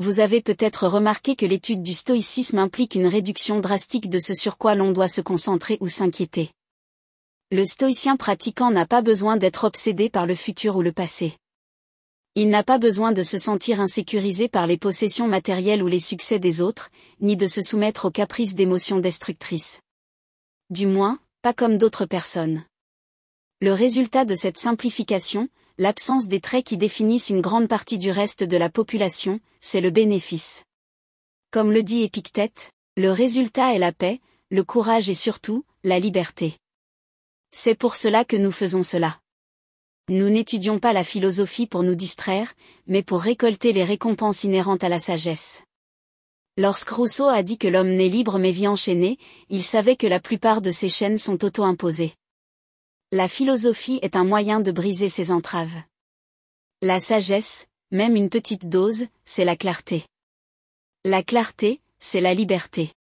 Vous avez peut-être remarqué que l'étude du stoïcisme implique une réduction drastique de ce sur quoi l'on doit se concentrer ou s'inquiéter. Le stoïcien pratiquant n'a pas besoin d'être obsédé par le futur ou le passé. Il n'a pas besoin de se sentir insécurisé par les possessions matérielles ou les succès des autres, ni de se soumettre aux caprices d'émotions destructrices. Du moins, pas comme d'autres personnes. Le résultat de cette simplification, l'absence des traits qui définissent une grande partie du reste de la population, c'est le bénéfice. Comme le dit Épictète, le résultat est la paix, le courage et surtout, la liberté. C'est pour cela que nous faisons cela. Nous n'étudions pas la philosophie pour nous distraire, mais pour récolter les récompenses inhérentes à la sagesse. Lorsque Rousseau a dit que l'homme n'est libre mais vit enchaîné, il savait que la plupart de ces chaînes sont auto-imposées. La philosophie est un moyen de briser ces entraves. La sagesse, même une petite dose, c'est la clarté. La clarté, c'est la liberté.